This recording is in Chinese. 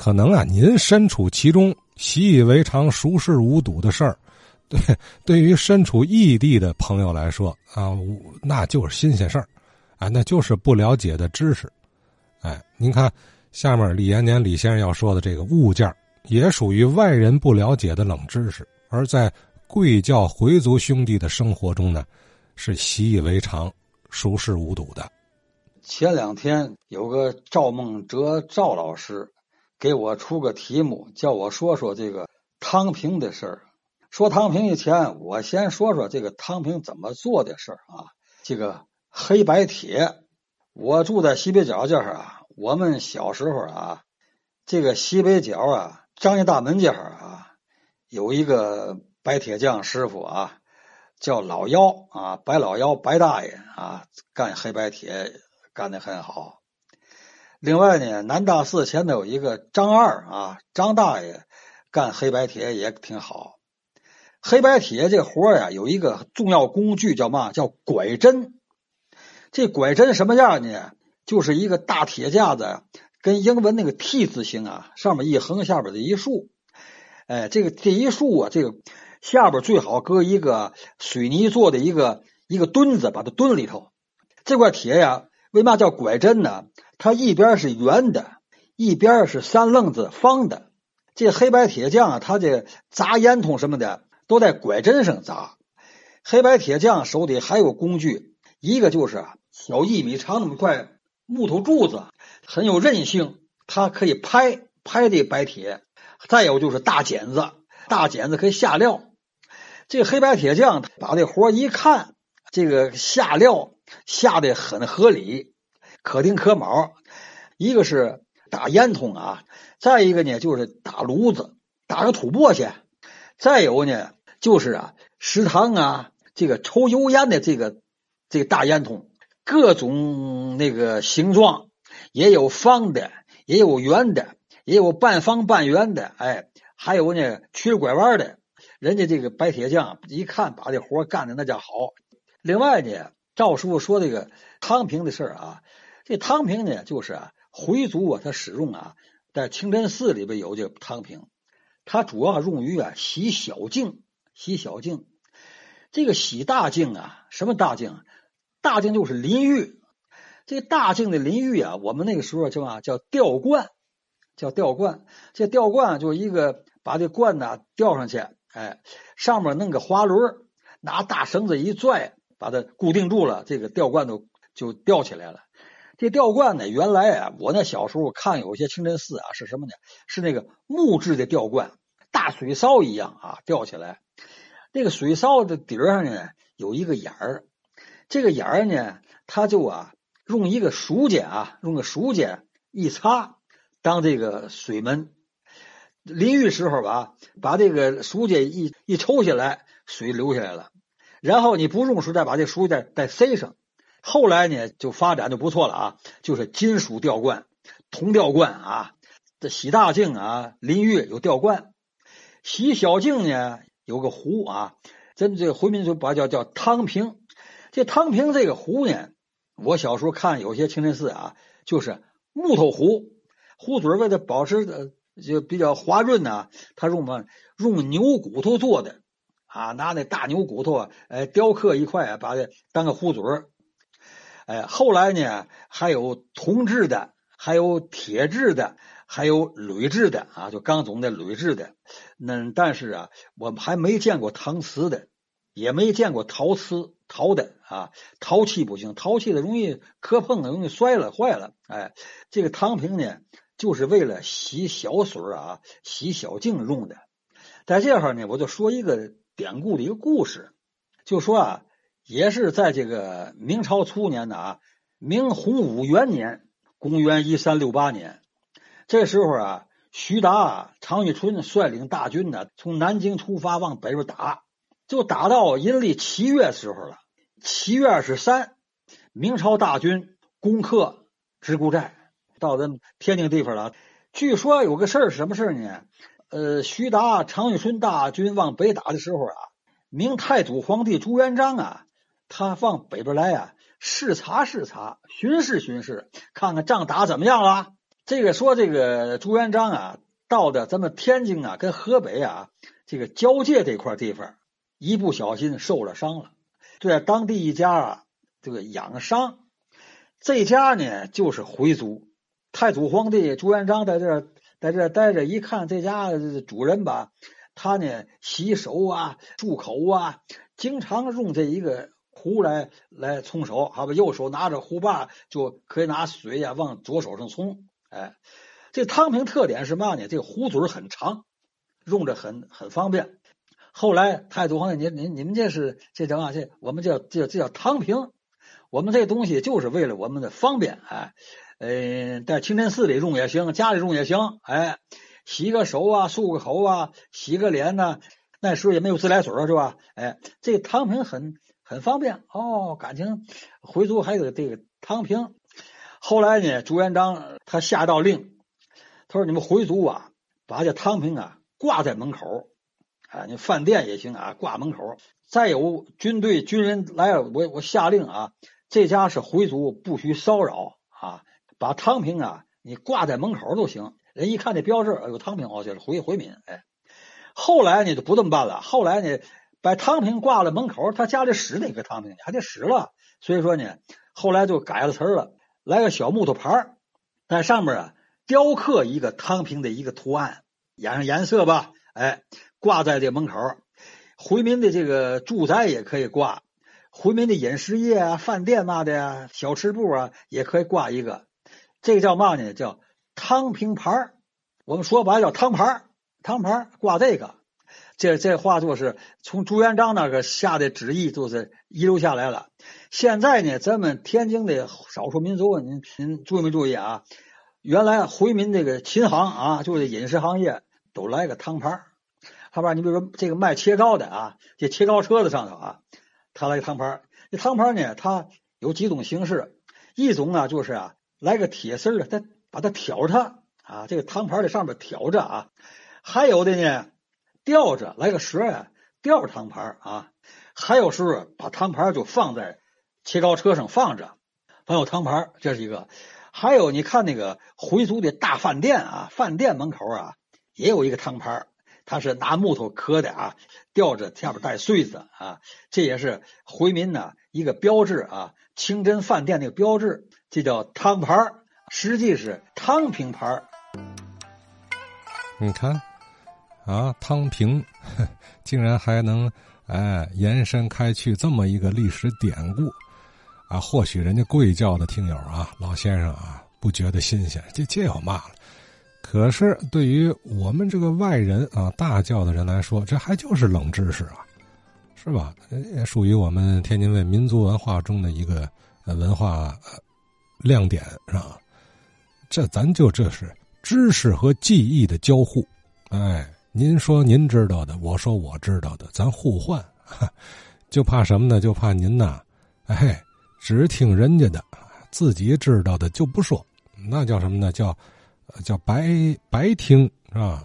可能啊，您身处其中，习以为常、熟视无睹的事儿，对对于身处异地的朋友来说啊，那就是新鲜事儿，啊，那就是不了解的知识。哎，您看下面李延年李先生要说的这个物件也属于外人不了解的冷知识，而在贵教回族兄弟的生活中呢，是习以为常、熟视无睹的。前两天有个赵梦哲赵老师。给我出个题目，叫我说说这个汤平的事儿。说汤平以前，我先说说这个汤平怎么做的事儿啊。这个黑白铁，我住在西北角这儿啊。我们小时候啊，这个西北角啊，张家大门这儿啊，有一个白铁匠师傅啊，叫老姚啊，白老姚，白大爷啊，干黑白铁干的很好。另外呢，南大寺前头有一个张二啊，张大爷干黑白铁也挺好。黑白铁这活呀，有一个重要工具叫嘛？叫拐针。这拐针什么样呢？就是一个大铁架子，跟英文那个 T 字形啊，上面一横，下边的一竖。哎，这个这一竖啊，这个下边最好搁一个水泥做的一个一个墩子，把它墩里头。这块铁呀，为嘛叫拐针呢？它一边是圆的，一边是三愣子方的。这黑白铁匠啊，他这砸烟筒什么的都在拐针上砸。黑白铁匠手里还有工具，一个就是小一米长那么块木头柱子，很有韧性，它可以拍拍这白铁。再有就是大剪子，大剪子可以下料。这黑白铁匠把这活一看，这个下料下的很合理。可丁可卯，一个是打烟筒啊，再一个呢就是打炉子，打个土簸箕，再有呢就是啊食堂啊这个抽油烟的这个这个大烟筒，各种那个形状，也有方的，也有圆的，也有半方半圆的，哎，还有呢曲拐弯的。人家这个白铁匠一看，把这活干的那叫好。另外呢，赵师傅说这个汤平的事儿啊。这汤瓶呢，就是啊，回族啊，他使用啊，在清真寺里边有这个汤瓶，它主要用于啊洗小净，洗小净。这个洗大净啊，什么大净？大净就是淋浴。这大净的淋浴啊，我们那个时候叫嘛？叫吊罐，叫吊罐。这吊罐就一个把这罐呢吊上去，哎，上面弄个滑轮，拿大绳子一拽，把它固定住了，这个吊罐都就吊起来了。这吊罐呢，原来啊，我那小时候看有些清真寺啊，是什么呢？是那个木质的吊罐，大水槽一样啊，吊起来。那个水槽的底儿上呢，有一个眼儿，这个眼儿呢，它就啊，用一个梳子啊，用个梳子一擦，当这个水门。淋浴时候吧，把这个梳子一一抽下来，水流下来了。然后你不用时再把这梳子再塞上。后来呢，就发展就不错了啊，就是金属吊罐、铜吊罐啊。这洗大净啊，淋浴有吊罐；洗小净呢，有个壶啊。咱这回民就把叫叫汤瓶。这汤瓶这个壶呢，我小时候看有些清真寺啊，就是木头壶，壶嘴为了保持的就比较滑润呢，它用嘛用牛骨头做的啊，拿那大牛骨头啊，哎雕刻一块，把它当个壶嘴儿。哎，后来呢，还有铜制的，还有铁制的，还有铝制的啊，就刚总的铝制的。那但是啊，我们还没见过搪瓷的，也没见过陶瓷陶的啊。陶器不行，陶器的容易磕碰，容易摔了坏了。哎，这个汤瓶呢，就是为了洗小水啊，洗小净用的。在这儿呢，我就说一个典故的一个故事，就说啊。也是在这个明朝初年的啊，明洪武元年，公元一三六八年，这时候啊，徐达、常遇春率领大军呢，从南京出发往北边打，就打到阴历七月时候了。七月二十三，明朝大军攻克直沽寨，到咱天津地方了。据说有个事儿，什么事儿呢？呃，徐达、常遇春大军往北打的时候啊，明太祖皇帝朱元璋啊。他往北边来啊，视察视察，巡视巡视，看看仗打怎么样了。这个说这个朱元璋啊，到的咱们天津啊，跟河北啊这个交界这块地方，一不小心受了伤了，就在当地一家啊这个养伤，这家呢就是回族，太祖皇帝朱元璋在这儿在这待着，一看这家主人吧，他呢洗手啊、漱口啊，经常用这一个。壶来来冲手，好吧，右手拿着壶把，就可以拿水呀往左手上冲。哎，这汤瓶特点是嘛呢？这壶嘴很长，用着很很方便。后来太祖皇帝，您您你们这是这叫啊？这我们叫这这叫汤瓶。我们这东西就是为了我们的方便。哎，嗯，在清真寺里用也行，家里用也行。哎，洗个手啊，漱个口啊，洗个脸呢。那时候也没有自来水是吧？哎，这汤瓶很。很方便哦，感情回族还有这个汤瓶。后来呢，朱元璋他下道令，他说：“你们回族啊，把这汤瓶啊挂在门口，啊，你饭店也行啊，挂门口。再有军队军人来了，我我下令啊，这家是回族，不许骚扰啊，把汤瓶啊你挂在门口都行。人一看这标志，有汤瓶哦，就是回回民。哎，后来呢就不这么办了，后来呢。把汤瓶挂了门口，他家里使哪个汤瓶还得使了。所以说呢，后来就改了词了，来个小木头牌在上面啊雕刻一个汤瓶的一个图案，染上颜色吧，哎，挂在这门口。回民的这个住宅也可以挂，回民的饮食业啊、饭店嘛的呀、小吃部啊也可以挂一个。这个叫嘛呢？叫汤平牌我们说白了叫汤牌汤牌挂这个。这这话就是从朱元璋那个下的旨意，就是遗留下来了。现在呢，咱们天津的少数民族，您您注意没注意啊？原来回民这个琴行啊，就是饮食行业，都来个汤牌好吧？你比如说这个卖切糕的啊，这切糕车子上头啊，他来个汤牌这汤牌呢，它有几种形式，一种啊就是啊来个铁丝啊，再把它挑它啊，这个汤盘在上面挑着啊。还有的呢。吊着来个蛇呀，吊着汤盘啊！还有时候把汤盘就放在切糕车上放着，放有汤盘，这是一个。还有你看那个回族的大饭店啊，饭店门口啊也有一个汤盘，它是拿木头刻的啊，吊着下边带穗子啊，这也是回民呢一个标志啊，清真饭店那个标志，这叫汤盘，实际是汤平盘。你看。啊，汤平 竟然还能哎延伸开去这么一个历史典故啊！或许人家贵教的听友啊，老先生啊，不觉得新鲜，这这要骂了。可是对于我们这个外人啊，大教的人来说，这还就是冷知识啊，是吧？也属于我们天津卫民族文化中的一个文化亮点，是吧？这咱就这是知识和记忆的交互，哎。您说您知道的，我说我知道的，咱互换，就怕什么呢？就怕您呐，哎，只听人家的，自己知道的就不说，那叫什么呢？叫叫白白听是吧？